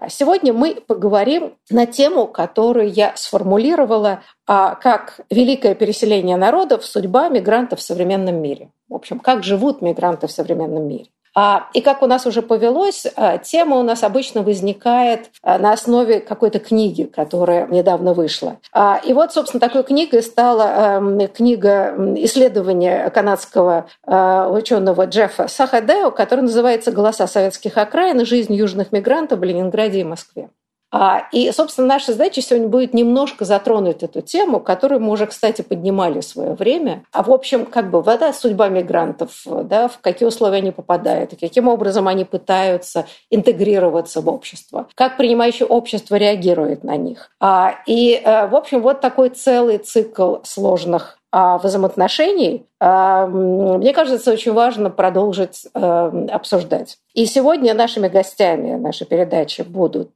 А сегодня мы поговорим на тему, которую я сформулировала а, как «Великое переселение народов. Судьба мигрантов в современном мире». В общем, как живут мигранты в современном мире. А, и как у нас уже повелось, а, тема у нас обычно возникает а, на основе какой-то книги, которая недавно вышла. И вот, собственно, такой книгой стала книга исследования канадского ученого Джеффа Сахадео, которая называется «Голоса советских окраин. Жизнь южных мигрантов в Ленинграде и Москве». А, и, собственно, наша задача сегодня будет немножко затронуть эту тему, которую мы уже, кстати, поднимали в свое время. А, в общем, как бы, вода судьба мигрантов, да, в какие условия они попадают, каким образом они пытаются интегрироваться в общество, как принимающее общество реагирует на них. А, и, э, в общем, вот такой целый цикл сложных взаимоотношений, а, мне кажется, очень важно продолжить а, обсуждать. И сегодня нашими гостями нашей передачи будут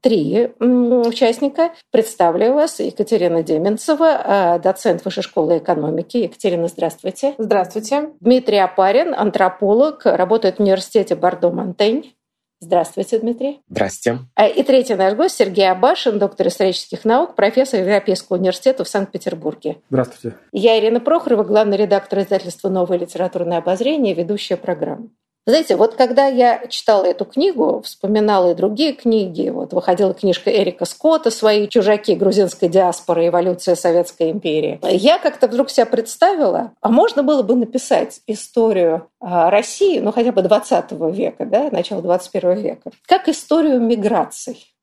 три участника. Представляю вас Екатерина Деменцева, доцент Высшей школы экономики. Екатерина, здравствуйте. Здравствуйте. Дмитрий Апарин, антрополог, работает в университете Бордо-Монтень. Здравствуйте, Дмитрий. Здравствуйте. А, и третий наш гость Сергей Абашин, доктор исторических наук, профессор Европейского университета в Санкт-Петербурге. Здравствуйте. Я Ирина Прохорова, главный редактор издательства «Новое литературное обозрение», ведущая программы. Знаете, вот когда я читала эту книгу, вспоминала и другие книги, вот выходила книжка Эрика Скотта «Свои чужаки. Грузинской диаспоры. Эволюция Советской империи», я как-то вдруг себя представила, а можно было бы написать историю а, России, ну хотя бы 20 века, да, начала 21 века, как историю миграций.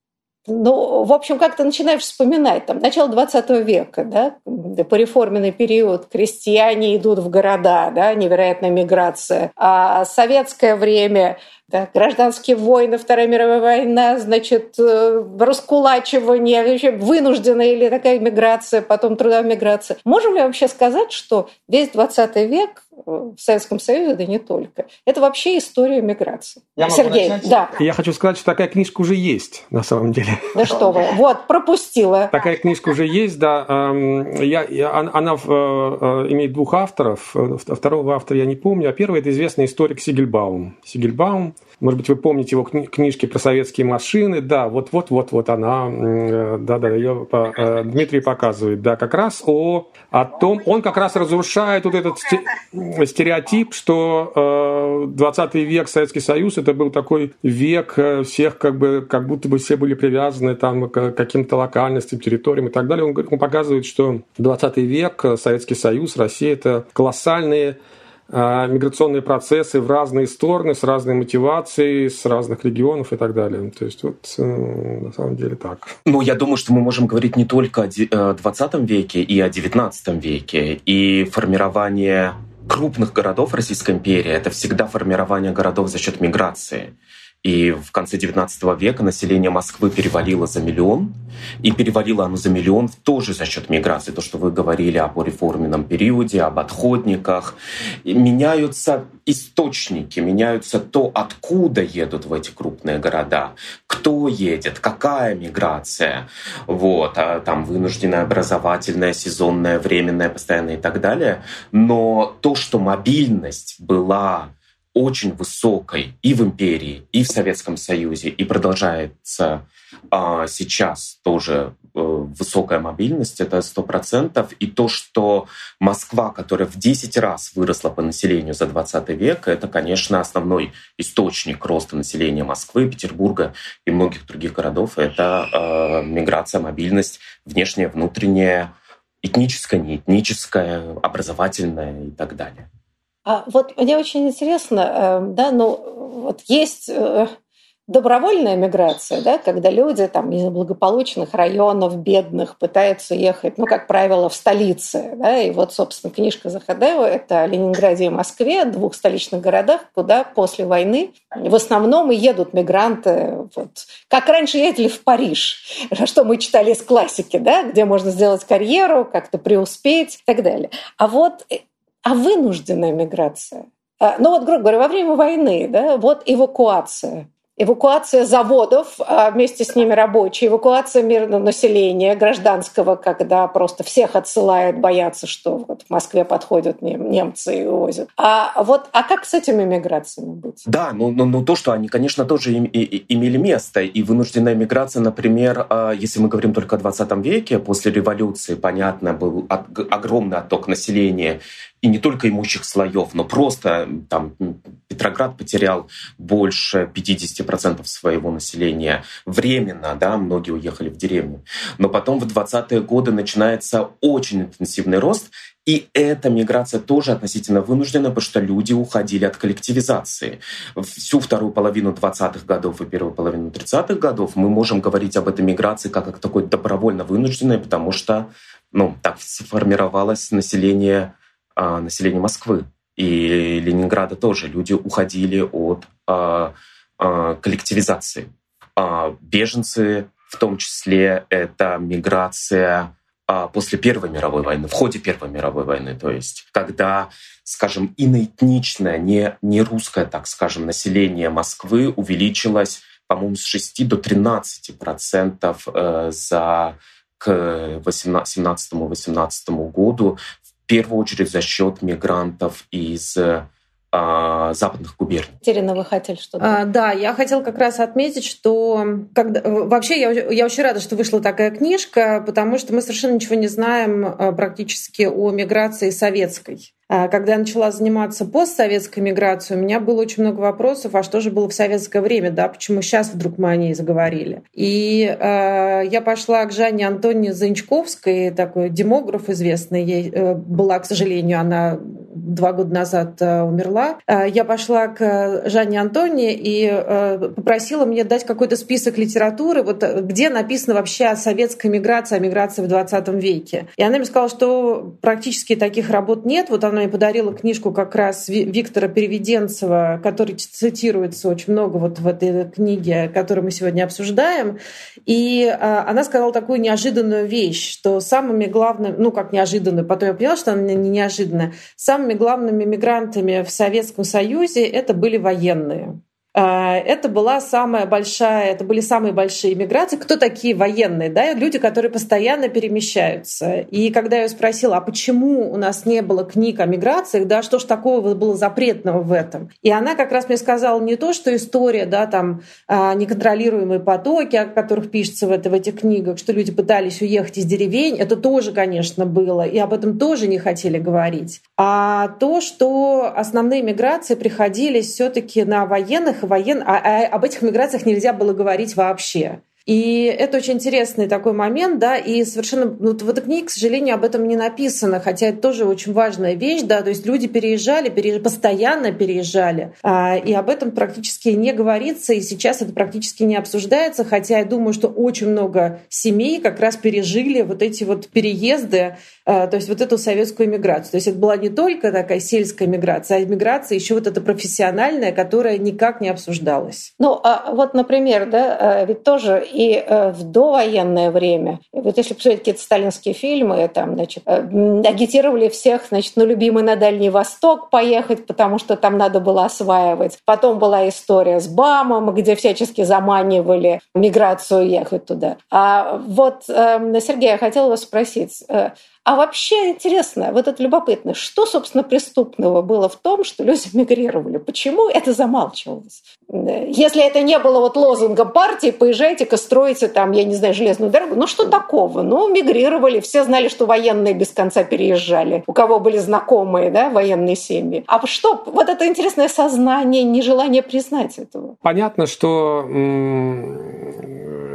Ну, в общем, как-то начинаешь вспоминать, там, начало 20 века, да, пореформенный период, крестьяне идут в города, да, невероятная миграция. А советское время, да, гражданские войны, Вторая мировая война, значит, э, раскулачивание, вообще вынужденная или такая миграция, потом трудовая миграция. Можем ли вообще сказать, что весь 20 век в Советском Союзе, да не только. Это вообще история миграции. Я Сергей, да. Я хочу сказать, что такая книжка уже есть, на самом деле. Да что вы, вот, пропустила. Такая книжка уже есть, да. Эм, я, я, она э, э, имеет двух авторов. Э, второго автора я не помню, а первый – это известный историк Сигельбаум. Сигельбаум может быть, вы помните его книжки про советские машины. Да, вот-вот-вот-вот она, да-да, ее Дмитрий показывает. Да, как раз о, о том, он как раз разрушает вот этот стереотип, что 20 век Советский Союз это был такой век э, всех как бы, как будто бы все были привязаны там к каким-то локальностям, территориям и так далее. Он, он показывает, что 20 век Советский Союз, Россия это колоссальные миграционные процессы в разные стороны, с разной мотивацией, с разных регионов и так далее. То есть вот э, на самом деле так. Ну, я думаю, что мы можем говорить не только о 20 э, веке и о 19 веке. И формирование крупных городов Российской империи – это всегда формирование городов за счет миграции. И в конце XIX века население Москвы перевалило за миллион. И перевалило оно за миллион тоже за счет миграции. То, что вы говорили об реформенном периоде, об отходниках. И меняются источники, меняются то, откуда едут в эти крупные города, кто едет, какая миграция. Вот, а там вынужденная образовательная, сезонная, временная, постоянная и так далее. Но то, что мобильность была очень высокой и в империи, и в Советском Союзе, и продолжается а, сейчас тоже э, высокая мобильность, это сто процентов. И то, что Москва, которая в 10 раз выросла по населению за 20 век, это, конечно, основной источник роста населения Москвы, Петербурга и многих других городов. Это э, миграция, мобильность, внешняя, внутренняя, этническое, неэтническое, образовательное и так далее. А вот мне очень интересно, э, да, ну вот есть э, добровольная миграция, да, когда люди там, из благополучных районов, бедных, пытаются ехать, ну, как правило, в столицы. Да, и вот, собственно, книжка Захадеева – это о Ленинграде и Москве, двух столичных городах, куда после войны в основном и едут мигранты. Вот, как раньше ездили в Париж, что мы читали из классики, да, где можно сделать карьеру, как-то преуспеть и так далее. А вот э, а вынужденная миграция – ну вот, грубо говоря, во время войны, да, вот эвакуация эвакуация заводов, а вместе с ними рабочие, эвакуация мирного населения, гражданского, когда просто всех отсылают, боятся, что вот в Москве подходят немцы и увозят. А вот, а как с этими миграциями быть? Да, ну, ну, ну то, что они, конечно, тоже им, и, и, имели место. И вынужденная миграция, например, а, если мы говорим только о 20 веке, после революции, понятно, был огромный отток населения и не только имущих слоев, но просто там Петроград потерял больше 50% своего населения временно, да, многие уехали в деревню. Но потом в 20-е годы начинается очень интенсивный рост, и эта миграция тоже относительно вынуждена, потому что люди уходили от коллективизации. Всю вторую половину 20-х годов и первую половину 30-х годов мы можем говорить об этой миграции как о такой добровольно вынужденной, потому что ну, так сформировалось население населения Москвы и Ленинграда тоже. Люди уходили от а, а, коллективизации. А, беженцы, в том числе, это миграция а, после Первой мировой войны, в ходе Первой мировой войны, то есть когда, скажем, иноэтничное, не, не русское, так скажем, население Москвы увеличилось, по-моему, с 6 до 13 процентов э, за к 17-18 году первую очередь за счет мигрантов из а, западных губерний. Терена, вы хотели что-то? А, да, я хотела как раз отметить, что когда, вообще я, я очень рада, что вышла такая книжка, потому что мы совершенно ничего не знаем а, практически о миграции советской. А, когда я начала заниматься постсоветской миграцией, у меня было очень много вопросов, а что же было в советское время, да, почему сейчас вдруг мы о ней заговорили. И э, я пошла к Жанне Антоне Занчковской, такой демограф известный, ей э, была, к сожалению, она два года назад э, умерла. Э, я пошла к Жанне Антоне и э, попросила мне дать какой-то список литературы, вот где написано вообще о советской миграции, о миграции в 20 веке. И она мне сказала, что практически таких работ нет. Вот она мне подарила книжку как раз Виктора Переведенцева, который цитируется очень много вот в этой книге, которую мы сегодня обсуждаем. И она сказала такую неожиданную вещь, что самыми главными, ну как неожиданную, потом я поняла, что она не неожиданная, самыми главными мигрантами в Советском Союзе это были военные. А, это была самая большая, это были самые большие миграции. Кто такие военные? Да? Люди, которые постоянно перемещаются. И когда я спросила, а почему у нас не было книг о миграциях, да, что ж такого было запретного в этом? И она как раз мне сказала не то, что история, да, там, а, неконтролируемые потоки, о которых пишется в, это, в этих книгах, что люди пытались уехать из деревень, это тоже, конечно, было, и об этом тоже не хотели говорить. А то, что основные миграции приходились все таки на военных воен... а, а об этих миграциях нельзя было говорить вообще. И это очень интересный такой момент, да, и совершенно, ну, в этой книге, к сожалению, об этом не написано, хотя это тоже очень важная вещь, да, то есть люди переезжали, переезжали постоянно переезжали, а, и об этом практически не говорится, и сейчас это практически не обсуждается, хотя я думаю, что очень много семей как раз пережили вот эти вот переезды, а, то есть вот эту советскую миграцию. То есть это была не только такая сельская миграция, а миграция еще вот эта профессиональная, которая никак не обсуждалась. Ну, а вот, например, да, а, ведь тоже и э, в довоенное время, вот если посмотреть какие-то сталинские фильмы, там, значит, э, агитировали всех, значит, на любимый на Дальний Восток поехать, потому что там надо было осваивать. Потом была история с БАМом, где всячески заманивали миграцию ехать туда. А вот, эм, Сергей, я хотела вас спросить, э, а вообще интересно, вот это любопытно, что, собственно, преступного было в том, что люди мигрировали? Почему это замалчивалось? Если это не было вот лозунгом партии, поезжайте-ка, там, я не знаю, железную дорогу. Ну что такого? Ну, мигрировали, все знали, что военные без конца переезжали, у кого были знакомые, да, военные семьи. А что? Вот это интересное сознание, нежелание признать этого. Понятно, что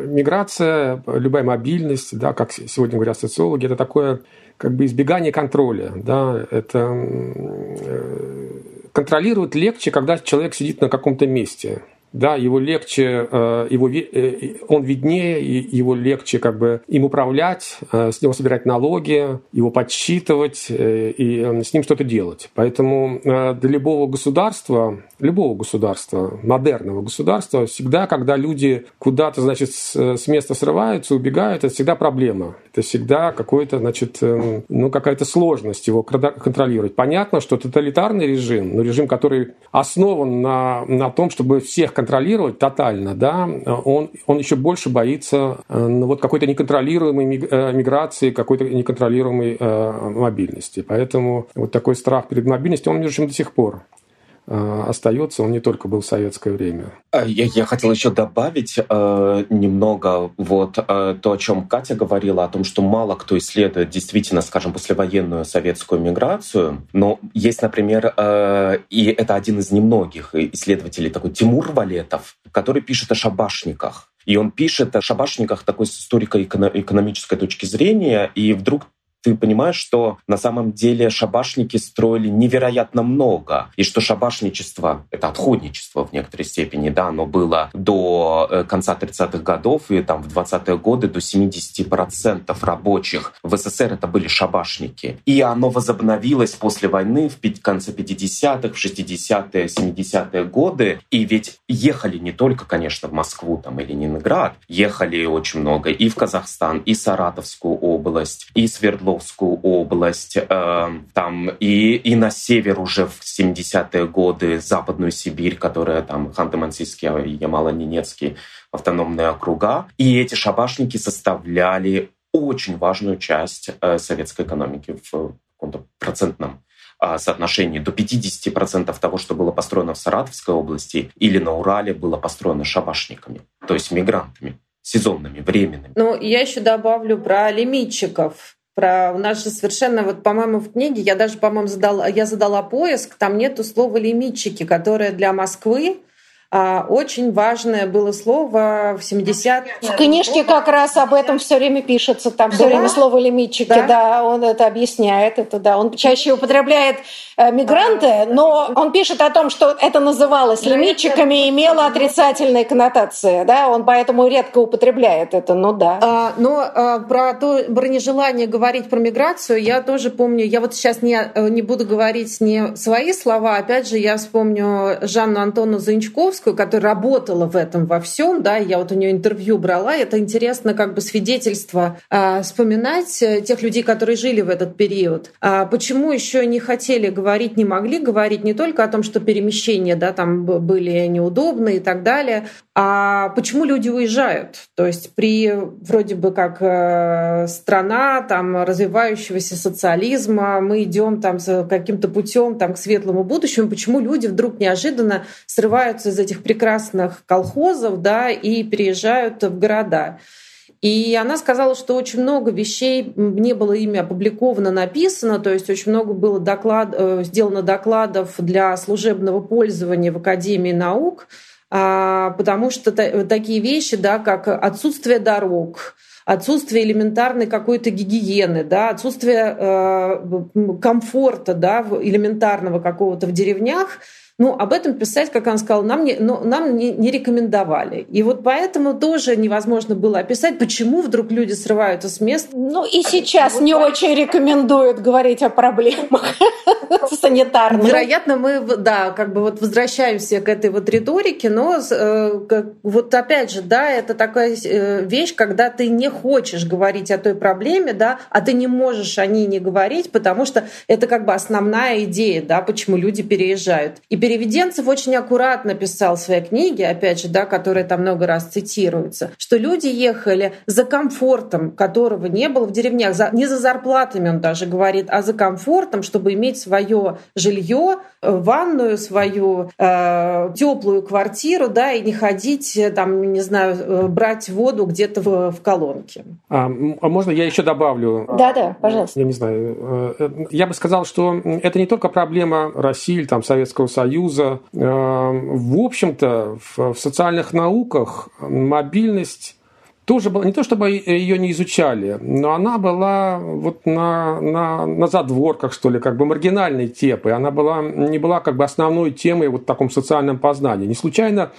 миграция, любая мобильность, да, как сегодня говорят социологи, это такое как бы избегание контроля. Да, это э, контролировать легче, когда человек сидит на каком-то месте да, его легче, э, его, э, он виднее, его легче как бы им управлять, э, с него собирать налоги, его подсчитывать и с ним что-то делать. Поэтому для любого государства, любого государства, модерного государства, всегда, когда люди куда-то, значит, с места срываются, убегают, это всегда проблема. Это всегда какой-то, значит, ну, какая-то сложность его контролировать. Понятно, что тоталитарный режим, но режим, который основан на, на том, чтобы всех контролировать тотально, да, он, он еще больше боится э, ну, вот какой-то неконтролируемой э, миграции, какой-то неконтролируемой э, мобильности. Поэтому вот такой страх перед мобильностью, он, между прочим, до сих пор остается, он не только был в советское время. А, я, я хотел еще добавить э, немного вот э, то, о чем Катя говорила, о том, что мало кто исследует действительно, скажем, послевоенную советскую миграцию. Но есть, например, э, и это один из немногих исследователей, такой Тимур Валетов, который пишет о шабашниках. И он пишет о шабашниках такой с историко-экономической точки зрения, и вдруг ты понимаешь, что на самом деле шабашники строили невероятно много, и что шабашничество — это отходничество в некоторой степени, да, оно было до э, конца 30-х годов, и там в 20-е годы до 70% рабочих в СССР это были шабашники. И оно возобновилось после войны в конце 50-х, в 60-е, 70-е годы, и ведь ехали не только, конечно, в Москву там, или Ленинград, ехали очень много и в Казахстан, и Саратовскую область, и Свердловскую Свердловскую область, э, там и, и на север уже в 70-е годы Западную Сибирь, которая там Ханты-Мансийский Ямало-Ненецкий автономные округа. И эти шабашники составляли очень важную часть э, советской экономики в каком-то процентном э, соотношении до 50% того, что было построено в Саратовской области или на Урале, было построено шабашниками, то есть мигрантами сезонными, временными. Ну, я еще добавлю про лимитчиков про у нас же совершенно вот по-моему в книге я даже по-моему задала я задала поиск там нету слова лимитчики которое для Москвы очень важное было слово в 70 В книжке как раз об этом все время пишется. Там все время слово лимитчики, да? да, он это объясняет. Это, да. Он чаще употребляет э, мигранты, но он пишет о том, что это называлось лимитчиками и имело отрицательные коннотации. Да? Он поэтому редко употребляет это, ну да. А, но а, про то про нежелание говорить про миграцию я тоже помню. Я вот сейчас не, э, не буду говорить не свои слова. Опять же, я вспомню Жанну Антону Занчковскую, Маяковскую, которая работала в этом во всем, да, я вот у нее интервью брала, это интересно как бы свидетельство а, вспоминать э, тех людей, которые жили в этот период. А почему еще не хотели говорить, не могли говорить не только о том, что перемещения, да, там были неудобны и так далее, а почему люди уезжают? То есть при вроде бы как э, страна там развивающегося социализма, мы идем там каким-то путем там к светлому будущему, почему люди вдруг неожиданно срываются из этих прекрасных колхозов, да, и переезжают в города. И она сказала, что очень много вещей не было ими опубликовано, написано, то есть очень много было доклад, э, сделано докладов для служебного пользования в Академии наук, потому что такие вещи, да, как отсутствие дорог, отсутствие элементарной какой-то гигиены, да, отсутствие э, комфорта да, элементарного какого-то в деревнях – ну, об этом писать, как он сказал, нам, не, ну, нам не, не рекомендовали. И вот поэтому тоже невозможно было описать, почему вдруг люди срываются с мест. Ну и сейчас вот не так. очень рекомендуют говорить о проблемах санитарных. Вероятно, мы, да, как бы вот возвращаемся к этой вот риторике, но э, вот опять же, да, это такая э, вещь, когда ты не хочешь говорить о той проблеме, да, а ты не можешь о ней не говорить, потому что это как бы основная идея, да, почему люди переезжают. И Переведенцев очень аккуратно писал в своей книге, опять же, да, которая там много раз цитируется, что люди ехали за комфортом, которого не было в деревнях, за, не за зарплатами, он даже говорит, а за комфортом, чтобы иметь свое жилье, э, ванную свою, э, теплую квартиру, да, и не ходить, э, там, не знаю, э, брать воду где-то в, в колонке. А, а можно я еще добавлю? Да, да, пожалуйста. Я не знаю. Я бы сказал, что это не только проблема России или там Советского Союза, Союза. Э, в общем-то, в социальных науках мобильность тоже была, не то чтобы ее не изучали, но она была вот на, на, на задворках, что ли, как бы маргинальной темой. Она была, не была как бы основной темой вот в таком социальном познании. Не случайно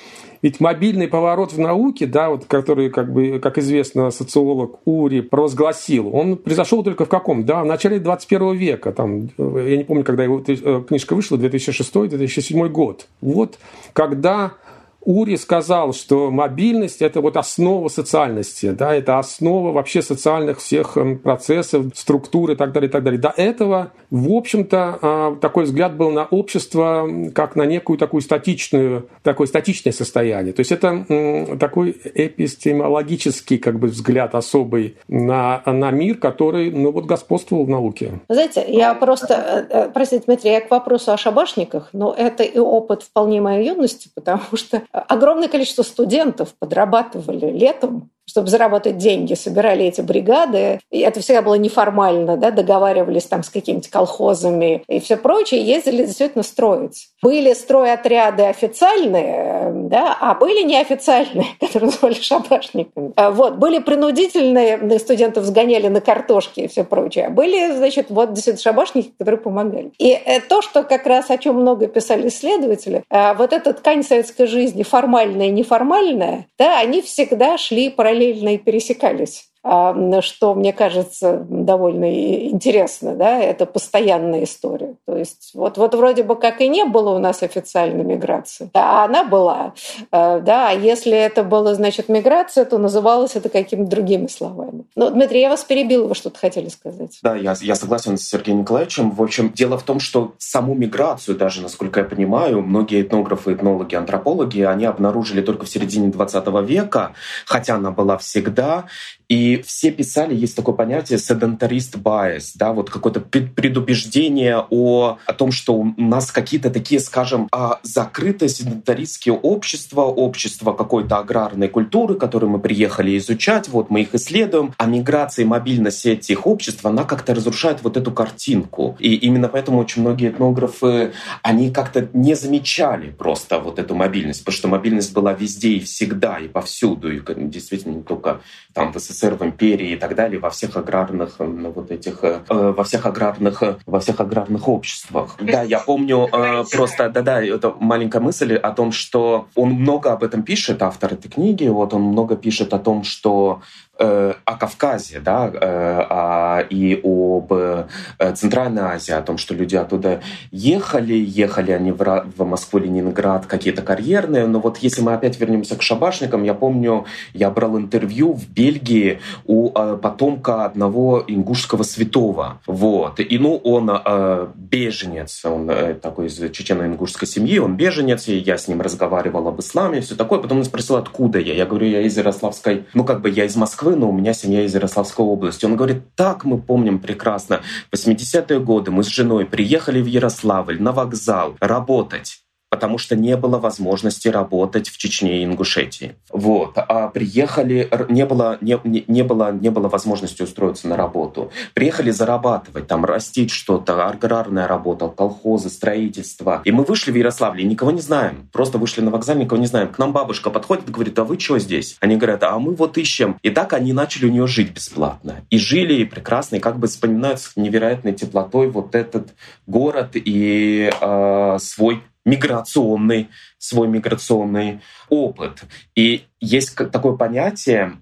ведь мобильный поворот в науке, да, вот, который, как, бы, как известно, социолог Ури провозгласил, он произошел только в каком? Да, в начале 21 века. Там, я не помню, когда его э, книжка вышла, 2006-2007 год. Вот когда Ури сказал, что мобильность – это вот основа социальности, да, это основа вообще социальных всех эм, процессов, структур и так далее, и так далее. До этого, в общем-то, а, такой взгляд был на общество как на некую такую статичную, такое статичное состояние. То есть это такой эпистемологический как бы взгляд особый на, на мир, который, ну вот, господствовал в науке. Знаете, я просто, э, э, простите, Дмитрий, я к вопросу о шабашниках, но это и опыт вполне моей юности, потому что огромное количество студентов подрабатывали летом чтобы заработать деньги, собирали эти бригады. И это всегда было неформально, да, договаривались там с какими-то колхозами и все прочее, ездили действительно строить. Были стройотряды официальные, да, а были неофициальные, которые называли шабашниками. А вот, были принудительные, студентов сгоняли на картошки и все прочее. А были, значит, вот действительно шабашники, которые помогали. И э, то, что как раз о чем много писали исследователи, э, вот эта ткань советской жизни, формальная и неформальная, да, они всегда шли параллельно параллельно и пересекались. А, что, мне кажется, довольно интересно, да, это постоянная история. То есть вот, вот вроде бы как и не было у нас официальной миграции, а она была, а, да, а если это была, значит, миграция, то называлось это какими-то другими словами. Ну, Дмитрий, я вас перебил, вы что-то хотели сказать? Да, я, я согласен с Сергеем Николаевичем. В общем, дело в том, что саму миграцию, даже, насколько я понимаю, многие этнографы, этнологи, антропологи, они обнаружили только в середине 20 века, хотя она была всегда, и все писали, есть такое понятие sedentарist bias, да, вот какое-то предубеждение о, о том, что у нас какие-то такие, скажем, а, закрытые седентаристские общества, общества какой-то аграрной культуры, которые мы приехали изучать, вот мы их исследуем, а миграция и мобильность этих обществ, она как-то разрушает вот эту картинку. И именно поэтому очень многие этнографы, они как-то не замечали просто вот эту мобильность, потому что мобильность была везде и всегда, и повсюду, и действительно не только там в СССР, СССР, в империи и так далее, во всех аграрных э, вот этих, э, во всех аграрных, э, во всех аграрных обществах. Да, я помню просто, да-да, это маленькая мысль о том, что он много об этом пишет, автор этой книги, вот он много пишет о том, что Э, о Кавказе, да, э, и об э, Центральной Азии, о том, что люди оттуда ехали, ехали они в, в Москву, Ленинград, какие-то карьерные, но вот если мы опять вернемся к шабашникам, я помню, я брал интервью в Бельгии у потомка одного ингушского святого, вот, и ну он беженец, он такой из чечено-ингушской семьи, он беженец, и я с ним разговаривал об исламе все такое, потом он спросил, откуда я, я говорю, я из Ярославской, ну как бы я из Москвы, Москвы, но у меня семья из Ярославской области. Он говорит, так мы помним прекрасно. 80-е годы мы с женой приехали в Ярославль на вокзал работать потому что не было возможности работать в Чечне и Ингушетии. Вот. А приехали, не было, не, не, было, не было возможности устроиться на работу. Приехали зарабатывать, там, растить что-то, аграрная работа, колхозы, строительство. И мы вышли в Ярославле, никого не знаем. Просто вышли на вокзал, никого не знаем. К нам бабушка подходит говорит, а вы что здесь? Они говорят, а мы вот ищем. И так они начали у нее жить бесплатно. И жили и прекрасно, и как бы вспоминают с невероятной теплотой вот этот город и э, свой миграционный, свой миграционный опыт. И есть такое понятие,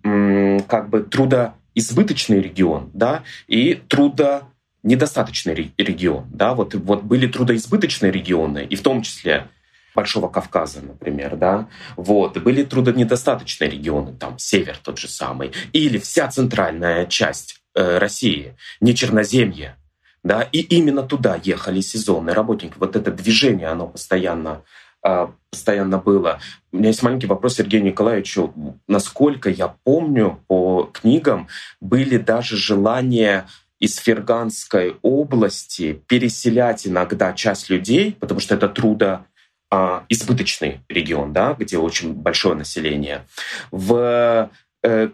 как бы трудоизбыточный регион, да, и трудо недостаточный регион. Да? Вот, вот были трудоизбыточные регионы, и в том числе Большого Кавказа, например, да, вот, были трудонедостаточные регионы, там, север тот же самый, или вся центральная часть э, России, не Черноземье, да, и именно туда ехали сезонные работники. Вот это движение, оно постоянно а, постоянно было. У меня есть маленький вопрос Сергею Николаевичу. Насколько я помню по книгам, были даже желания из Ферганской области переселять иногда часть людей, потому что это трудо а, избыточный регион, да, где очень большое население, в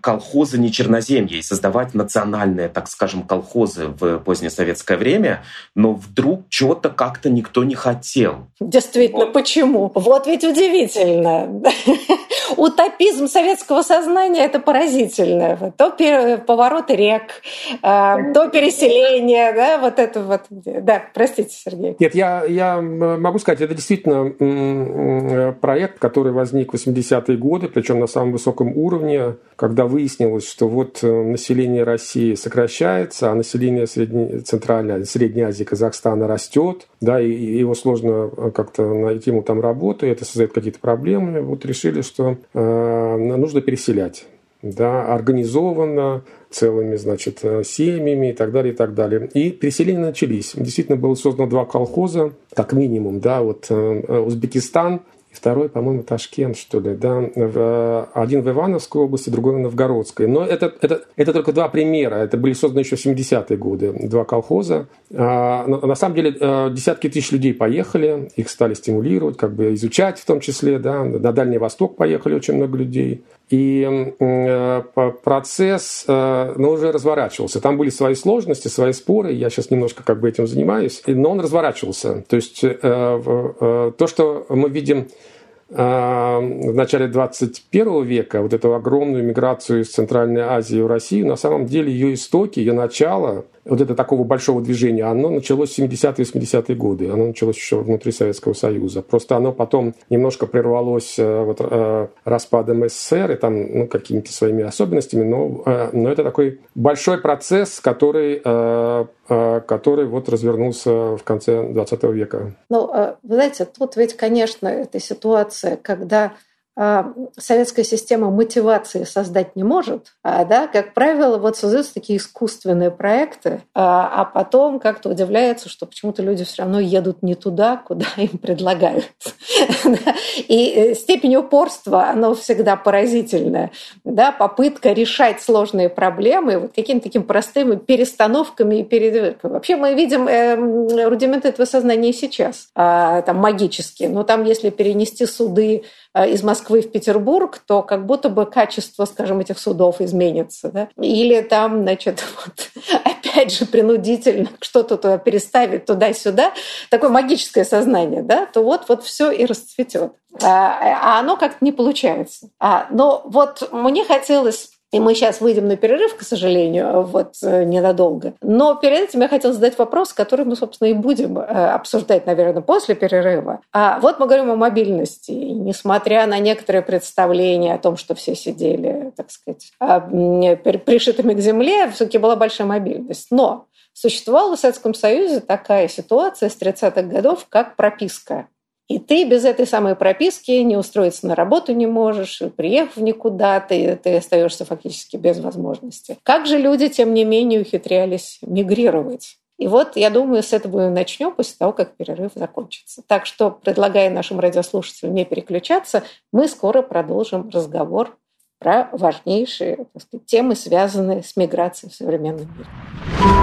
колхозы не черноземья и создавать национальные, так скажем, колхозы в позднесоветское время, но вдруг чего-то как-то никто не хотел. Действительно, вот. почему? Вот ведь удивительно. Утопизм советского сознания – это поразительно. То повороты рек, э, то переселение, да, вот это вот. Да, простите, Сергей. Нет, я, я могу сказать, это действительно проект, который возник в 80-е годы, причем на самом высоком уровне, когда выяснилось, что вот э, население России сокращается, а население Средней, Центральной, Средней Азии, Казахстана растет, да, и его сложно э, как-то найти ему там работу, и это создает какие-то проблемы. Вот решили, что э, нужно переселять да, организованно, целыми, значит, э, семьями и так далее, и так далее. И переселения начались. Действительно, было создано два колхоза, как минимум, да, вот Узбекистан и второй, по-моему, Ташкент, что ли, да, в, один в Ивановской области, другой в Новгородской. Но это, это, это только два примера, это были созданы еще в 70-е годы, два колхоза. А, на самом деле э, десятки тысяч людей поехали, их стали стимулировать, как бы изучать в том числе, да, на Дальний Восток поехали очень много людей. И э, процесс э, ну, уже разворачивался. Там были свои сложности, свои споры. Я сейчас немножко как бы этим занимаюсь. Но он разворачивался. То есть то, что мы видим в начале 21 века, вот эту огромную миграцию из Центральной Азии в Россию, на самом деле ее истоки, ее начало вот это такого большого движения, оно началось в 70-е 80-е годы. Оно началось еще внутри Советского Союза. Просто оно потом немножко прервалось э, вот, э, распадом СССР и там ну, какими-то своими особенностями, но, э, но это такой большой процесс, который, который вот развернулся в конце 20 века. Ну, вы знаете, тут ведь, конечно, эта ситуация, когда а, советская система мотивации создать не может, а, да, как правило, вот создаются такие искусственные проекты, а, а потом как-то удивляется, что почему-то люди все равно едут не туда, куда им предлагают. И э, степень упорства, она всегда поразительная. Да, попытка решать сложные проблемы вот какими-то такими простыми перестановками и передвижками. Вообще мы видим эм, рудименты этого сознания сейчас, там магические. Но там, если перенести суды Э, из Москвы в Петербург, то как будто бы качество, скажем, этих судов изменится. Да? Или там, значит, вот, опять же, принудительно что-то туда переставить туда-сюда, такое магическое сознание, да, то вот, вот все и расцветет. А, а оно как-то не получается. А, но вот мне хотелось и мы сейчас выйдем на перерыв, к сожалению, вот э, ненадолго. Но перед этим я хотела задать вопрос, который мы, собственно, и будем э, обсуждать, наверное, после перерыва. А вот мы говорим о мобильности. И несмотря на некоторые представления о том, что все сидели, так сказать, а, пришитыми к земле, все-таки была большая мобильность. Но существовала в Советском Союзе такая ситуация с 30-х годов, как прописка. И ты без этой самой прописки не устроиться на работу не можешь, приехав никуда, ты, ты остаешься фактически без возможности. Как же люди, тем не менее, ухитрялись мигрировать? И вот, я думаю, с этого и начнем после того, как перерыв закончится. Так что, предлагая нашим радиослушателям не переключаться, мы скоро продолжим разговор про важнейшие сказать, темы, связанные с миграцией в современном мире.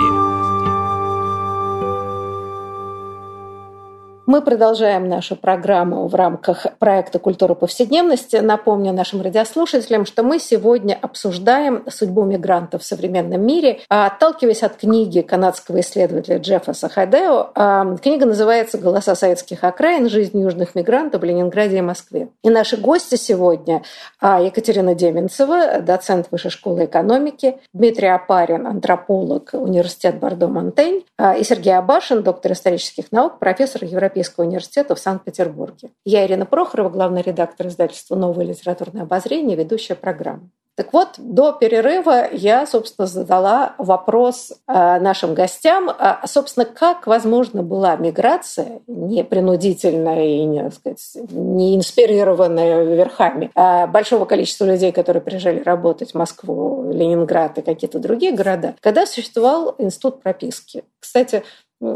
Мы продолжаем нашу программу в рамках проекта «Культура повседневности». Напомню нашим радиослушателям, что мы сегодня обсуждаем судьбу мигрантов в современном мире, отталкиваясь от книги канадского исследователя Джеффа Сахадео. А, книга называется «Голоса советских окраин. Жизнь южных мигрантов в Ленинграде и Москве». И наши гости сегодня а, Екатерина Деменцева, доцент Высшей школы экономики, Дмитрий Апарин, антрополог, университет Бордо-Монтень, а, и Сергей Абашин, доктор исторических наук, профессор Европейского Европейского университета в Санкт-Петербурге. Я Ирина Прохорова, главный редактор издательства «Новое литературное обозрение», ведущая программы. Так вот, до перерыва я, собственно, задала вопрос э, нашим гостям, а, собственно, как возможно была миграция, не принудительная и не, сказать, не инспирированная верхами, а большого количества людей, которые приезжали работать в Москву, Ленинград и какие-то другие города, когда существовал институт прописки. Кстати,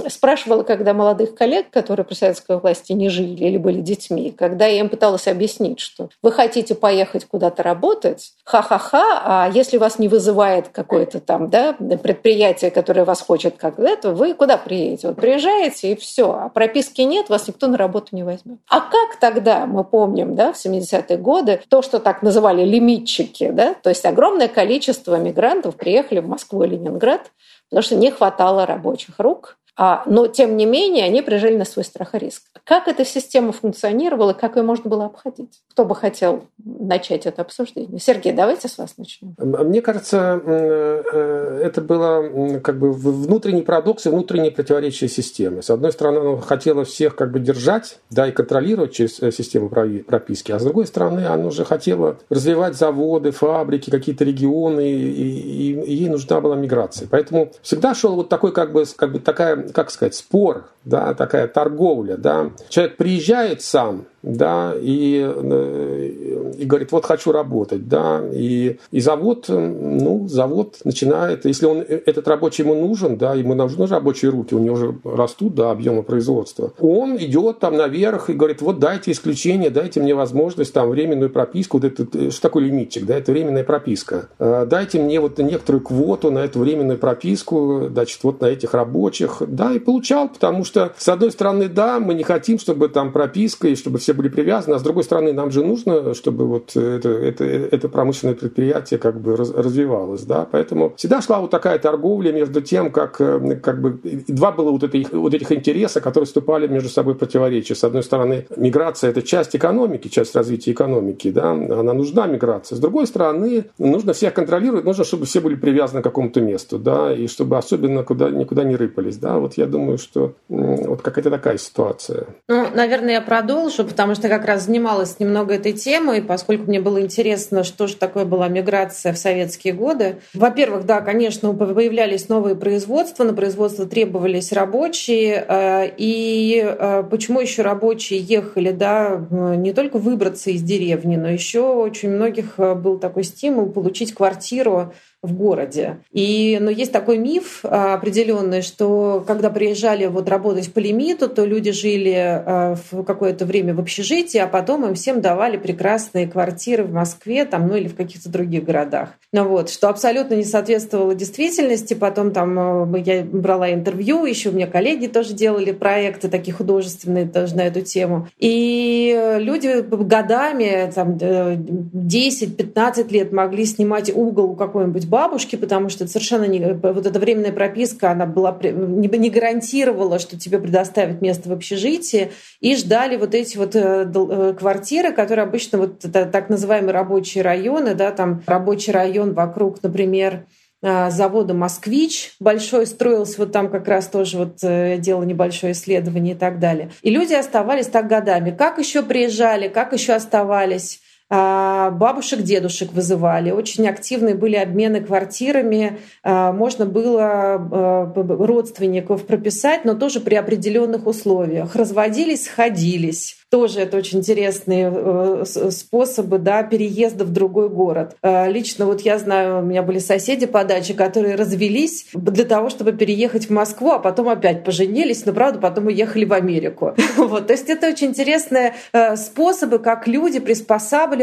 спрашивала, когда молодых коллег, которые при советской власти не жили или были детьми, когда я им пыталась объяснить, что вы хотите поехать куда-то работать, ха-ха-ха, а если вас не вызывает какое-то там да, предприятие, которое вас хочет как это, вы куда приедете? Вот приезжаете и все, а прописки нет, вас никто на работу не возьмет. А как тогда, мы помним, да, в 70-е годы, то, что так называли лимитчики, да, то есть огромное количество мигрантов приехали в Москву и Ленинград, потому что не хватало рабочих рук, но, тем не менее, они приезжали на свой страх и риск. Как эта система функционировала, как ее можно было обходить? Кто бы хотел начать это обсуждение? Сергей, давайте с вас начнем. Мне кажется, э, это было как бы внутренний парадокс и внутреннее противоречие системы. С одной стороны, она хотела всех как бы держать да, и контролировать через э, систему прописки, а с другой стороны, она уже хотела развивать заводы, фабрики, какие-то регионы, и ей нужна была миграция. Поэтому всегда шел вот такой как бы, как бы такая как сказать, спор, да, такая торговля, да. Человек приезжает сам, да, и, э, и говорит, вот хочу работать, да, и, и завод, ну, завод начинает, если он, этот рабочий ему нужен, да, ему нужны рабочие руки, у него уже растут, да, объемы производства, он идет там наверх и говорит, вот дайте исключение, дайте мне возможность там временную прописку, вот это, что такое лимитчик, да, это временная прописка, э, дайте мне вот некоторую квоту на эту временную прописку, значит, вот на этих рабочих, да, и получал, потому что, с одной стороны, да, мы не хотим, чтобы там прописка и чтобы все были привязаны, а с другой стороны, нам же нужно, чтобы вот это, это, это промышленное предприятие как бы развивалось, да, поэтому всегда шла вот такая торговля между тем, как, э, как бы, два было вот, этих, вот этих интереса, которые вступали между собой противоречия. С одной стороны, миграция – это часть экономики, часть развития экономики, да, она нужна миграция. С другой стороны, нужно всех контролировать, нужно, чтобы все были привязаны к какому-то месту, да, и чтобы особенно куда, никуда не рыпались, да, вот я думаю, что вот какая-то такая ситуация. Ну, наверное, я продолжу, потому что как раз занималась немного этой темой, поскольку мне было интересно, что же такое была миграция в советские годы. Во-первых, да, конечно, появлялись новые производства, на производство требовались рабочие, э, и э, почему еще рабочие ехали, да, не только выбраться из деревни, но еще очень многих э, был такой стимул получить квартиру в городе. И, но есть такой миф а, определенный, что когда приезжали вот работать по лимиту, то люди жили а, в какое-то время в общежитии, а потом им всем давали прекрасные квартиры в Москве там, ну или в каких-то других городах. Ну вот, что абсолютно не соответствовало действительности. Потом там а, я брала интервью, еще у меня коллеги тоже делали проекты такие художественные тоже на эту тему. И люди годами, там 10-15 лет могли снимать угол у какой-нибудь бабушки, потому что совершенно не, вот эта временная прописка, она была, не, не гарантировала, что тебе предоставят место в общежитии, и ждали вот эти вот э, э, квартиры, которые обычно вот так называемые рабочие районы, да, там рабочий район вокруг, например, э, завода «Москвич» большой строился, вот там как раз тоже вот делал небольшое исследование и так далее. И люди оставались так годами. Как еще приезжали, как еще оставались? А, бабушек, дедушек вызывали, очень активные были обмены квартирами, а, можно было а, родственников прописать, но тоже при определенных условиях. Разводились, сходились тоже это очень интересные э, способы да, переезда в другой город. Лично вот я знаю, у меня были соседи по даче, которые развелись для того, чтобы переехать в Москву, а потом опять поженились, но правда потом уехали в Америку. Вот. То есть это очень интересные э, способы, как люди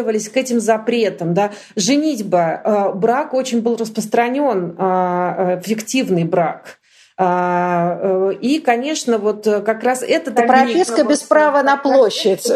приспосабливались к этим запретам. Да. Женитьба, брак очень был распространен, фиктивный брак. А, э, и, конечно, вот э, как раз это... Прописка без права на площадь.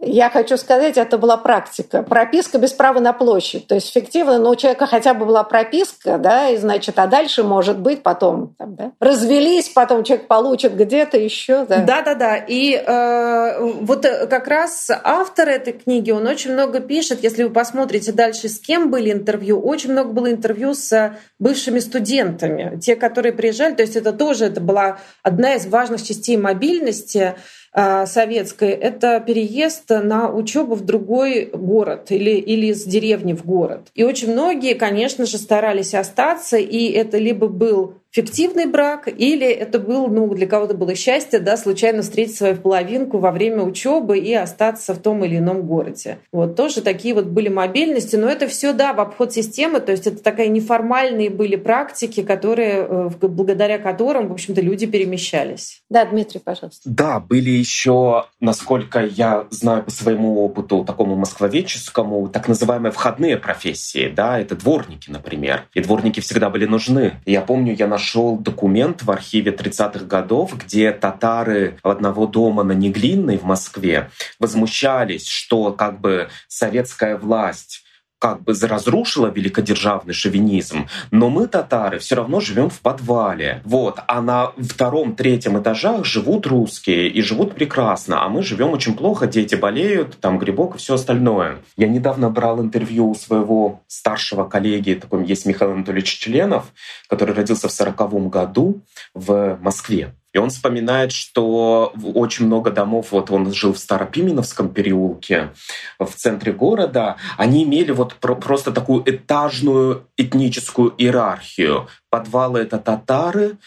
Я хочу сказать, это была практика. Прописка без права на площадь. То есть фиктивно, но у человека хотя бы была прописка, да, и значит, а дальше может быть потом, там, да, развелись, потом человек получит где-то еще, да. Да-да-да. И э, вот как раз автор этой книги, он очень много пишет, если вы посмотрите дальше, с кем были интервью, очень много было интервью с бывшими студентами, те, которые приезжали, то есть это тоже это была одна из важных частей мобильности, Э, советской, это переезд на учебу в другой город или, или из деревни в город. И очень многие, конечно же, старались остаться, и это либо был фиктивный брак, или это был, ну, для кого-то было счастье, да, случайно встретить свою половинку во время учебы и остаться в том или ином городе. Вот тоже такие вот были мобильности, но это все, да, в обход системы, то есть это такая неформальные были практики, которые, э, благодаря которым, в общем-то, люди перемещались. Да, Дмитрий, пожалуйста. Да, были еще, насколько я знаю по своему опыту, такому москвоведческому, так называемые входные профессии, да, это дворники, например. И дворники всегда были нужны. Я помню, я нашел документ в архиве 30-х годов, где татары одного дома на Неглинной в Москве возмущались, что как бы советская власть как бы разрушила великодержавный шовинизм, но мы, татары, все равно живем в подвале. Вот. А на втором, третьем этажах живут русские и живут прекрасно, а мы живем очень плохо, дети болеют, там грибок и все остальное. Я недавно брал интервью у своего старшего коллеги, такой есть Михаил Анатольевич Членов, который родился в сороковом году в Москве. И он вспоминает, что очень много домов, вот он жил в Старопименовском переулке, в центре города, они имели вот просто такую этажную этническую иерархию. Подвалы — это татары,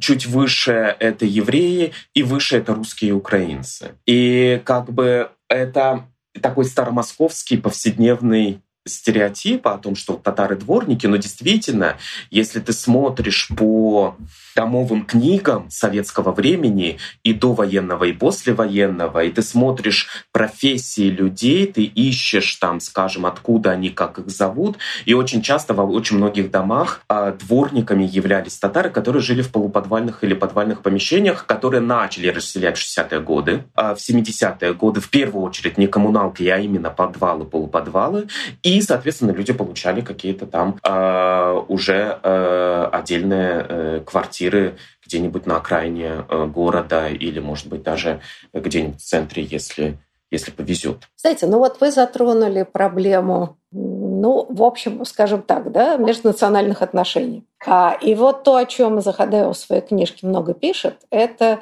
чуть выше — это евреи, и выше — это русские и украинцы. И как бы это такой старомосковский повседневный стереотип о том, что татары дворники, но действительно, если ты смотришь по домовым книгам советского времени и до военного, и послевоенного, и ты смотришь профессии людей, ты ищешь там, скажем, откуда они, как их зовут, и очень часто в очень многих домах а, дворниками являлись татары, которые жили в полуподвальных или подвальных помещениях, которые начали расселять в 60-е годы, а в 70-е годы в первую очередь не коммуналки, а именно подвалы, полуподвалы, и, соответственно, люди получали какие-то там э, уже э, отдельные э, квартиры где-нибудь на окраине э, города или, может быть, даже где-нибудь в центре, если, если повезет. Знаете, ну вот вы затронули проблему, ну, в общем, скажем так, да, межнациональных отношений. А, и вот то, о чем Захадео в своей книжке много пишет, это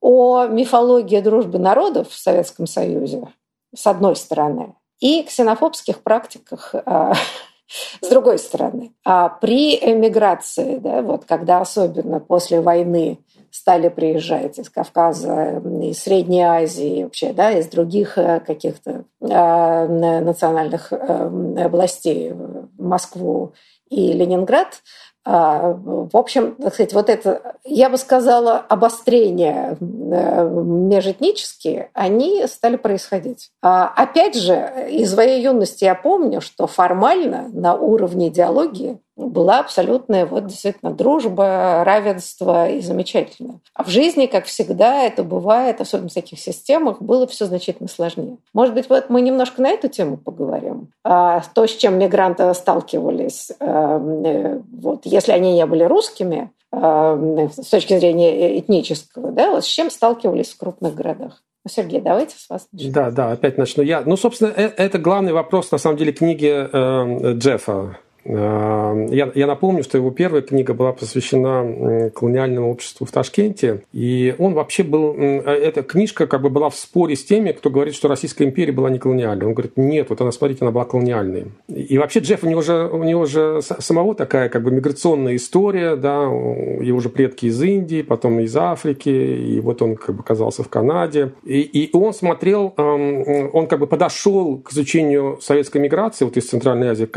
о мифологии дружбы народов в Советском Союзе, с одной стороны, и ксенофобских практиках а, с другой стороны, а при эмиграции, да, вот когда особенно после войны стали приезжать из Кавказа, из Средней Азии, вообще, да, из других э, каких-то э, национальных э, областей в Москву и Ленинград, а, в общем, так сказать, вот это, я бы сказала, обострения э, межэтнические, они стали происходить. А, опять же, из своей юности я помню, что формально на уровне идеологии была абсолютная вот действительно дружба, равенство и замечательно. А в жизни, как всегда, это бывает, особенно в таких системах, было все значительно сложнее. Может быть, вот мы немножко на эту тему поговорим. А, то, с чем мигранты сталкивались, эм, э, вот, если они не были русскими, эм, с точки зрения этнического, да, вот с чем сталкивались в крупных городах? Ну, Сергей, давайте с вас начнем. Да, да, опять начну я. Ну, собственно, э, это главный вопрос, на самом деле, книги э, Джеффа я, я напомню, что его первая книга была посвящена колониальному обществу в Ташкенте, и он вообще был... Э, эта книжка как бы была в споре с теми, кто говорит, что Российская империя была не колониальной. Он говорит, нет, вот она, смотрите, она была колониальной. И вообще Джефф, у него же, у него же самого такая как бы миграционная история, да, его же предки из Индии, потом из Африки, и вот он как бы оказался в Канаде. И, и он смотрел, эм, он как бы подошел к изучению советской миграции вот из Центральной Азии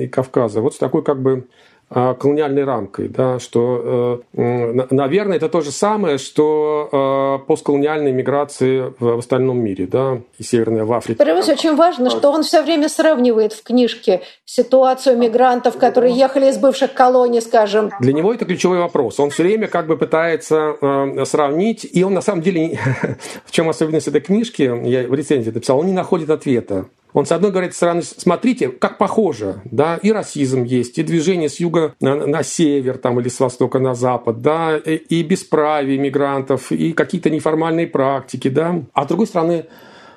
и Кавказа, рассказа вот с такой как бы а, колониальной рамкой, да, что, э, наверное, это то же самое, что э, постколониальные миграции в остальном мире, да, и Северная в Африке. Превыс очень важно, что он все время сравнивает в книжке ситуацию мигрантов, которые ехали из бывших колоний, скажем. Для него это ключевой вопрос. Он все время как бы пытается э, сравнить, и он на самом деле, в чем особенность этой книжки, я в рецензии написал, он не находит ответа. Он, с одной говорит, стороны, смотрите, как похоже, да, и расизм есть, и движение с юга на, на север там, или с востока на запад, да, и, и бесправие мигрантов, и какие-то неформальные практики, да. А с другой стороны,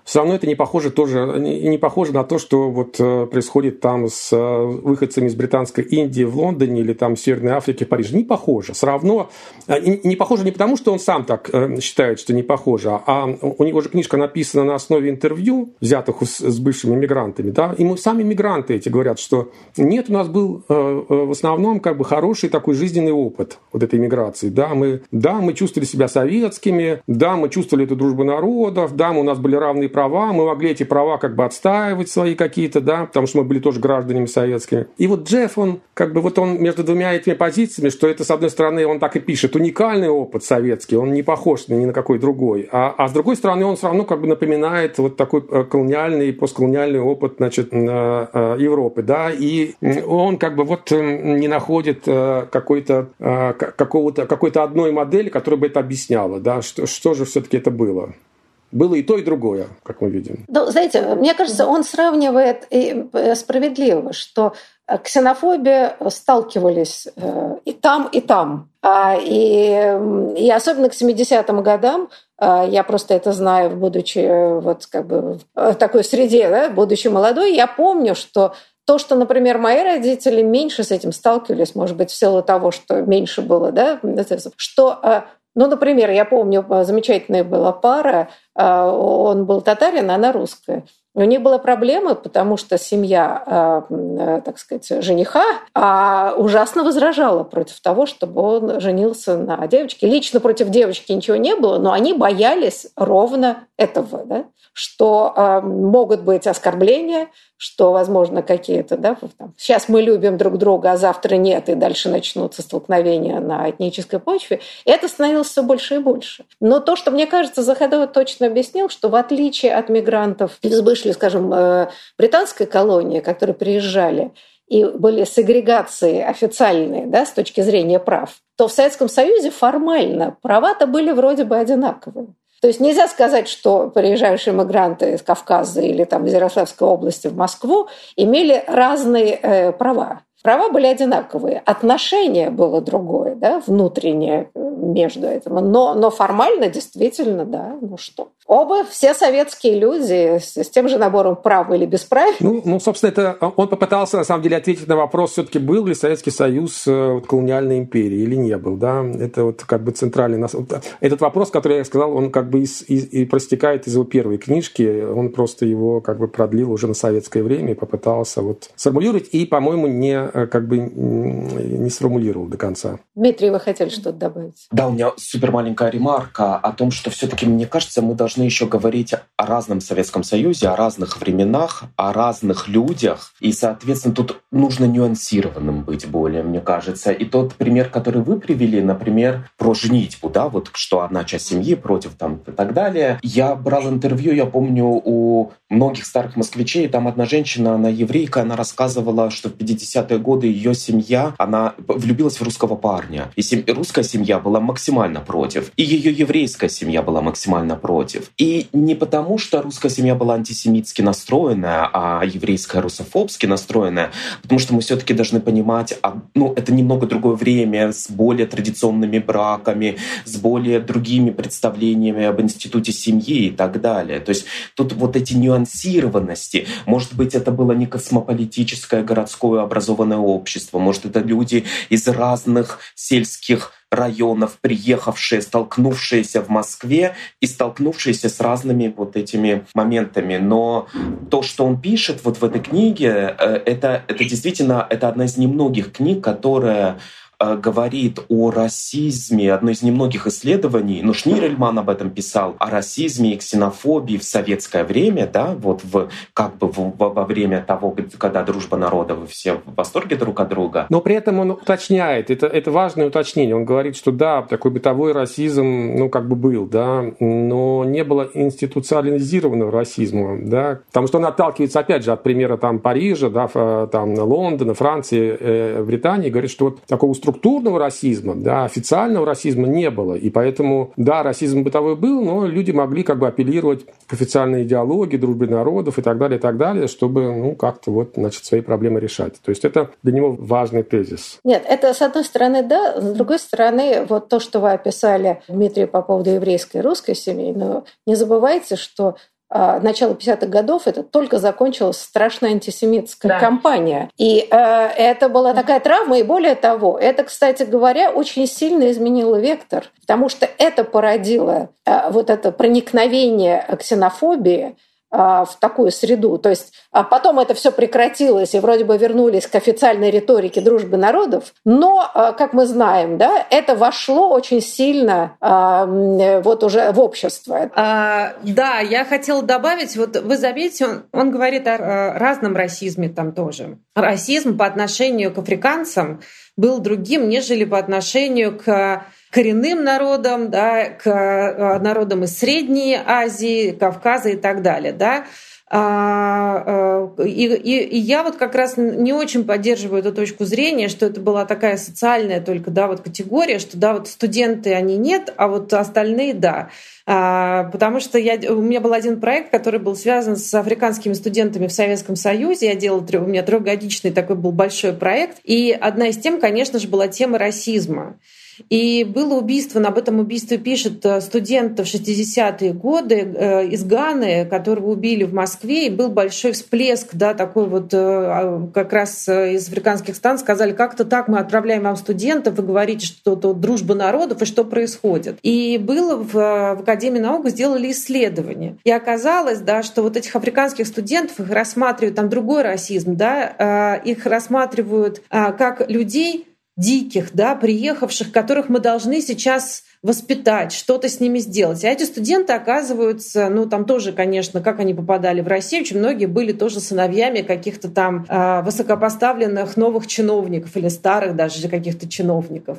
все равно это не похоже тоже, не похоже на то, что вот э, происходит там с э, выходцами из британской Индии в Лондоне или там в Северной Африке в Париже. Не похоже. Все равно не похоже не потому, что он сам так считает, что не похоже, а у него же книжка написана на основе интервью, взятых с бывшими мигрантами, да, и мы сами мигранты эти говорят, что нет, у нас был в основном как бы хороший такой жизненный опыт вот этой миграции, да, мы, да, мы чувствовали себя советскими, да, мы чувствовали эту дружбу народов, да, у нас были равные права, мы могли эти права как бы отстаивать свои какие-то, да, потому что мы были тоже гражданами советскими. И вот Джефф, он как бы вот он между двумя этими позициями, что это, с одной стороны, он так и пишет, уникальный опыт советский, он не похож ни на какой другой, а, а с другой стороны, он все равно как бы напоминает вот такой э, колониальный, постколониальный опыт, значит, э, э, Европы, да, и он как бы вот не находит какой-то какого-то какой-то одной модели, которая бы это объясняла, да, что, что же все-таки это было. Было и то, и другое, как мы видим. Ну, знаете, мне кажется, он сравнивает и э, справедливо, что э, ксенофобия сталкивались э, и там, и там. А, и, и особенно к 70-м годам, я просто это знаю, будучи вот как бы в такой среде, да, будучи молодой, я помню, что то, что, например, мои родители меньше с этим сталкивались, может быть, в силу того, что меньше было, да, что ну, например, я помню, замечательная была пара, а, он был татарин, она русская. У них была проблема, потому что семья, а, э, так сказать, жениха а, ужасно возражала против того, чтобы он женился на девочке. Лично против девочки ничего не было, но они боялись ровно этого, да? что могут быть оскорбления, что, возможно, какие-то, да, там, сейчас мы любим друг друга, а завтра нет, и дальше начнутся столкновения на этнической почве, и это становилось все больше и больше. Но то, что, мне кажется, Заходова точно объяснил, что в отличие от мигрантов из бывшей, скажем, э, британской колонии, которые приезжали, и были сегрегации официальные да, с точки зрения прав, то в Советском Союзе формально права-то были вроде бы одинаковые. То есть нельзя сказать, что приезжающие мигранты из Кавказа или там, из Ярославской области в Москву имели разные э, права. Права были одинаковые, отношение было другое, да, внутреннее э, между этим. Но, но формально действительно, да, ну что. Оба все советские люди с, с тем же набором прав или без прав. Ну, ну, собственно, это он попытался, на самом деле, ответить на вопрос, все-таки был ли Советский Союз э, вот, колониальной империей или не был, да. Это вот как бы центральный... Этот вопрос, который я сказал, он как бы из, из, и простекает из его первой книжки, он просто его как бы продлил уже на советское время и попытался вот сформулировать, и, по-моему, не э, как бы не сформулировал до конца. Дмитрий, вы хотели что-то добавить? Да, у меня супер маленькая ремарка о том, что все-таки, мне кажется, мы должны еще говорить о разном Советском Союзе, о разных временах, о разных людях. И, соответственно, тут нужно нюансированным быть более, мне кажется. И тот пример, который вы привели, например, про женитьбу, да, вот что одна часть семьи против там и так далее. Я брал интервью, я помню, у многих старых москвичей, там одна женщина, она еврейка, она рассказывала, что в 50-е годы ее семья, она влюбилась в русского парня. И сем... русская семья была максимально против. И ее еврейская семья была максимально против. И не потому, что русская семья была антисемитски настроенная, а еврейская русофобски настроенная, потому что мы все-таки должны понимать, а, ну, это немного другое время с более традиционными браками, с более другими представлениями об институте семьи и так далее. То есть тут вот эти нюансированности, может быть, это было не космополитическое городское образованное общество, может, это люди из разных сельских районов, приехавшие, столкнувшиеся в Москве и столкнувшиеся с разными вот этими моментами. Но то, что он пишет вот в этой книге, э, это, это действительно это одна из немногих книг, которая говорит о расизме, одно из немногих исследований, ну, Шнирельман об этом писал, о расизме и ксенофобии в советское время, да, вот в, как бы в, во время того, когда дружба народов, все в восторге друг от друга. Но при этом он уточняет, это, это важное уточнение, он говорит, что да, такой бытовой расизм, ну, как бы был, да, но не было институциализированного расизма, да, потому что он отталкивается, опять же, от примера там Парижа, да, там Лондона, Франции, э, Британии, говорит, что вот такого структурного расизма, да, официального расизма не было. И поэтому, да, расизм бытовой был, но люди могли как бы апеллировать к официальной идеологии, дружбе народов и так далее, и так далее, чтобы, ну, как-то вот, значит, свои проблемы решать. То есть это для него важный тезис. Нет, это с одной стороны, да, с другой стороны, вот то, что вы описали, Дмитрий, по поводу еврейской и русской семьи, но не забывайте, что начала 50-х годов это только закончилась страшная антисемитская да. кампания. И э, это была такая травма, и более того, это, кстати говоря, очень сильно изменило вектор, потому что это породило э, вот это проникновение ксенофобии а, в такую среду. То есть а потом это все прекратилось, и вроде бы вернулись к официальной риторике дружбы народов, но, а, как мы знаем, да, это вошло очень сильно вот уже в общество. А, да, я хотела добавить, вот вы заметите, он, он говорит о разном расизме там тоже. Расизм по отношению к африканцам был другим, нежели по отношению к коренным народам, да, к э, народам из Средней Азии, Кавказа и так далее. Да. А, э, и, и, и я вот как раз не очень поддерживаю эту точку зрения, что это была такая социальная только да, вот категория, что да, вот студенты они нет, а вот остальные да. А, потому что я, у меня был один проект, который был связан с африканскими студентами в Советском Союзе. Я делала, у меня трехгодичный такой был большой проект. И одна из тем, конечно же, была тема расизма. И было убийство, об этом убийстве пишет э, студент в 60-е годы э, из Ганы, которого убили в Москве, и был большой всплеск, да, такой вот э, а, как раз из африканских стран сказали, как-то так мы отправляем вам студентов, вы говорите, что это дружба народов, и что происходит. И было в, в Академии наук сделали исследование. И оказалось, да, что вот этих африканских студентов их рассматривают, там другой расизм, да, их рассматривают как людей, диких, да, приехавших, которых мы должны сейчас воспитать, что-то с ними сделать. А эти студенты оказываются, ну там тоже, конечно, как они попадали в Россию, очень многие были тоже сыновьями каких-то там э, высокопоставленных новых чиновников или старых даже каких-то чиновников.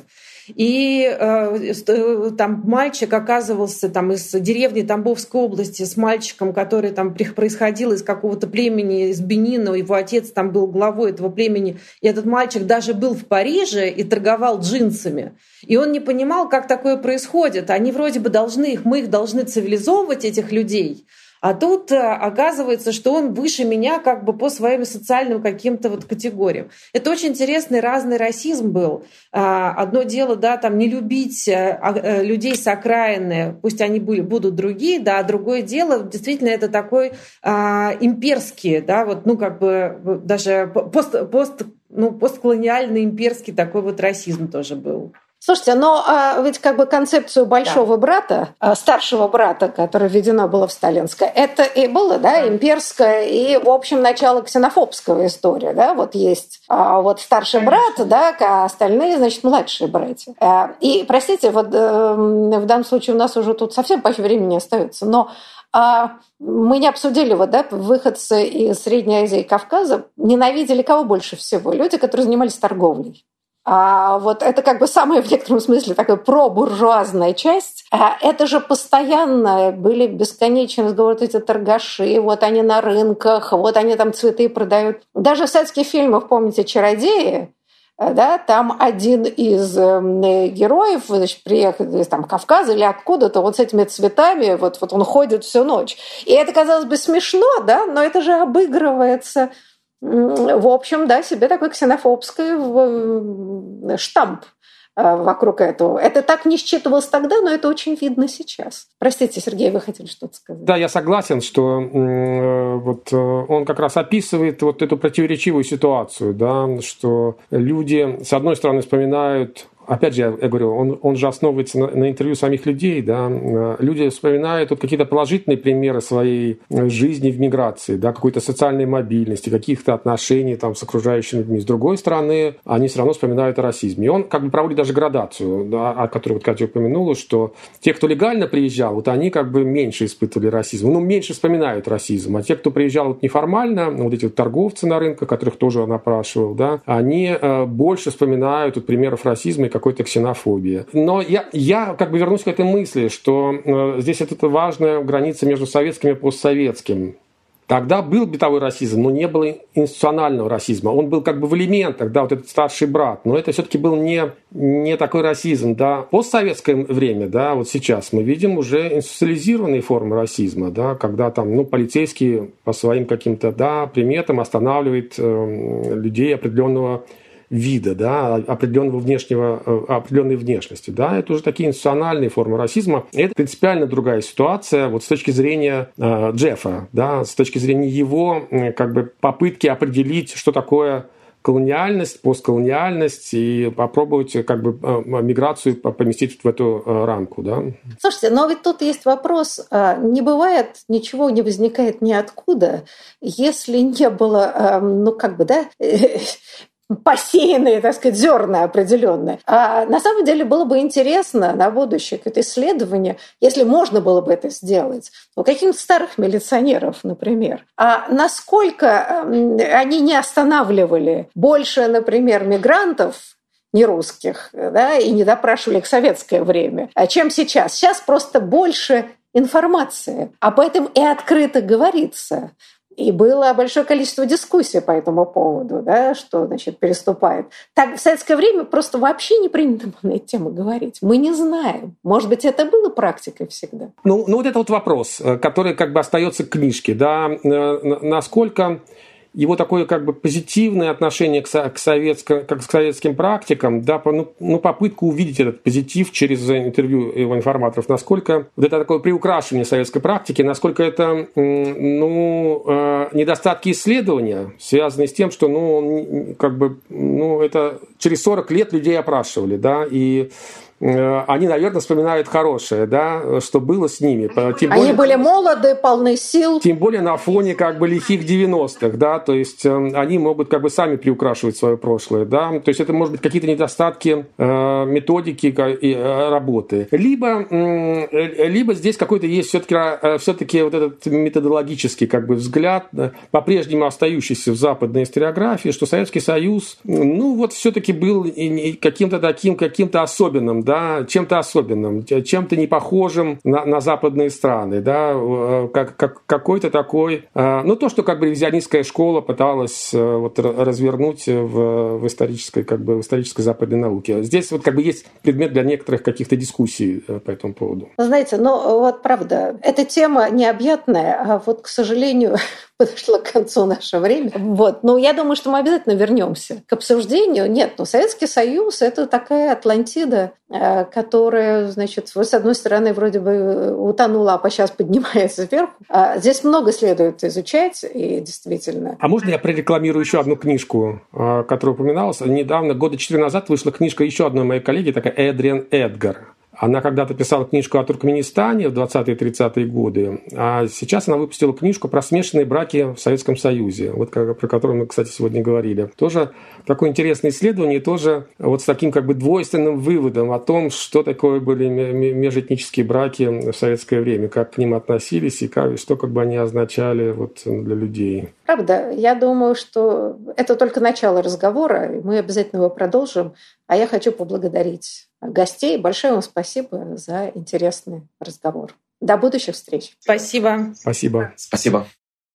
И э, э, там мальчик оказывался там из деревни Тамбовской области с мальчиком, который там происходил из какого-то племени, из Бенина, его отец там был главой этого племени, и этот мальчик даже был в Париже и торговал джинсами. И он не понимал, как такое происходит. Они вроде бы должны их, мы их должны цивилизовывать, этих людей, а тут э, оказывается, что он выше меня как бы по своим социальным каким-то вот категориям. Это очень интересный разный расизм был. А, одно дело, да, там не любить э, а, э, людей с окраины, пусть они будут другие, да, а другое дело, действительно, это такой а, имперский, да, вот, ну, как бы даже пост, пост, ну, постколониальный имперский такой вот расизм тоже был. Слушайте, но а, ведь как бы концепцию большого да. брата, а, старшего брата, которое введено было в сталинское, это и было, да, имперская и, в общем, начало ксенофобского история, да, вот есть а, вот старший брат, да, а остальные, значит, младшие братья. А, и, простите, вот а, в данном случае у нас уже тут совсем почти времени остается, но а мы не обсудили, вот, да, выходцы из Средней Азии и Кавказа ненавидели кого больше всего? Люди, которые занимались торговлей. А вот это как бы самая в некотором смысле такая пробуржуазная часть. А это же постоянно были бесконечные разговоры, вот эти торгаши, вот они на рынках, вот они там цветы продают. Даже в советских фильмах, помните, «Чародеи», да, там один из эм, героев, значит, приехал из там, Кавказа или откуда-то, вот с этими цветами, вот, вот он ходит всю ночь. И это, казалось бы, смешно, да, но это же обыгрывается в общем, да, себе такой ксенофобский штамп э, вокруг этого. Это так не считывалось тогда, но это очень видно сейчас. Простите, Сергей, вы хотели что-то сказать? Да, я согласен, что э, вот э, он как раз описывает вот эту противоречивую ситуацию, да, что люди, с одной стороны, вспоминают опять же, я, говорю, он, он же основывается на, на интервью самих людей, да, э, люди вспоминают вот какие-то положительные примеры своей э, жизни в миграции, да, какой-то социальной мобильности, каких-то отношений там с окружающими людьми. С другой стороны, они все равно вспоминают о расизме. И он как бы проводит даже градацию, да, о которой вот Катя упомянула, что те, кто легально приезжал, вот они как бы меньше испытывали расизм, ну, меньше вспоминают расизм, а те, кто приезжал вот неформально, вот эти вот торговцы на рынках, которых тоже он опрашивал, да, они э, больше вспоминают вот, примеров расизма и какой-то ксенофобии. Но я, я как бы вернусь к этой мысли, что э, здесь это важная граница между советским и постсоветским. Тогда был бытовой расизм, но не было институционального расизма. Он был как бы в элементах, да, вот этот старший брат. Но это все-таки был не, не такой расизм, да. Постсоветское время, да, вот сейчас мы видим уже институциализированные формы расизма, да, когда там, ну, полицейские по своим каким-то, да, приметам останавливают э, людей определенного вида, да, определенного внешнего, э, определенной внешности. Да, это уже такие институциональные формы расизма. Это принципиально другая ситуация вот с точки зрения э, Джеффа, да, с точки зрения его как бы попытки определить, что такое колониальность, постколониальность и попробовать как бы э, миграцию поместить в эту э, рамку. Да? Слушайте, но ведь тут есть вопрос. Не бывает, ничего не возникает ниоткуда, если не было, ну как бы, да, посеянные, так сказать, зерна определенные. А на самом деле было бы интересно на будущее какое-то исследование, если можно было бы это сделать, у каких-то старых милиционеров, например. А насколько они не останавливали больше, например, мигрантов, не русских, да, и не допрашивали их в советское время, а чем сейчас. Сейчас просто больше информации. Об этом и открыто говорится. И было большое количество дискуссий по этому поводу, да, что значит, переступает. Так в советское время просто вообще не принято было на эти темы говорить. Мы не знаем. Может быть, это было практикой всегда. Ну, ну вот это вот вопрос, э, который как бы остается к книжке. Да? Э, насколько его такое как бы позитивное отношение к, к, советско, как к советским практикам, да, ну, ну, попытку увидеть этот позитив через интервью его информаторов, насколько вот это такое приукрашивание советской практики, насколько это ну, э, недостатки исследования, связанные с тем, что ну, как бы, ну, это через 40 лет людей опрашивали, да, и они, наверное, вспоминают хорошее, да, что было с ними. Тем более, они были молоды, полны сил. Тем более на фоне как бы лихих 90-х, да, то есть э, они могут как бы сами приукрашивать свое прошлое, да, то есть это может быть какие-то недостатки э, методики и работы. Либо, либо здесь какой-то есть все-таки все-таки вот этот методологический как бы взгляд, по-прежнему остающийся в западной историографии, что Советский Союз, ну вот все-таки был каким-то таким, каким-то особенным, да, чем-то особенным, чем-то не похожим на, на западные страны, да, э, как, как, какой-то такой, э, ну, то, что как бы ревизионистская школа пыталась э, вот развернуть в, в исторической, как бы, в исторической западной науке. Здесь вот как бы есть предмет для некоторых каких-то дискуссий по этому поводу. Знаете, ну, вот правда, эта тема необъятная, а вот, к сожалению, подошло к концу наше время. Вот. Но я думаю, что мы обязательно вернемся к обсуждению. Нет, ну Советский Союз – это такая Атлантида, э, которая, значит, с одной стороны, вроде бы утонула, а сейчас поднимается вверх. А здесь много следует изучать, и действительно. А можно я прорекламирую еще одну книжку, э, которая упоминалась? Недавно, года четыре назад, вышла книжка еще одной моей коллеги, такая Эдриан Эдгар она когда-то писала книжку о Туркменистане в 20-30-е годы, а сейчас она выпустила книжку про смешанные браки в Советском Союзе, вот про которую мы, кстати, сегодня говорили. Тоже такое интересное исследование, тоже вот с таким как бы двойственным выводом о том, что такое были межэтнические браки в советское время, как к ним относились и как, что как бы они означали вот для людей. Правда, я думаю, что это только начало разговора, и мы обязательно его продолжим. А я хочу поблагодарить гостей. Большое вам спасибо за интересный разговор. До будущих встреч. Спасибо. Спасибо. Спасибо.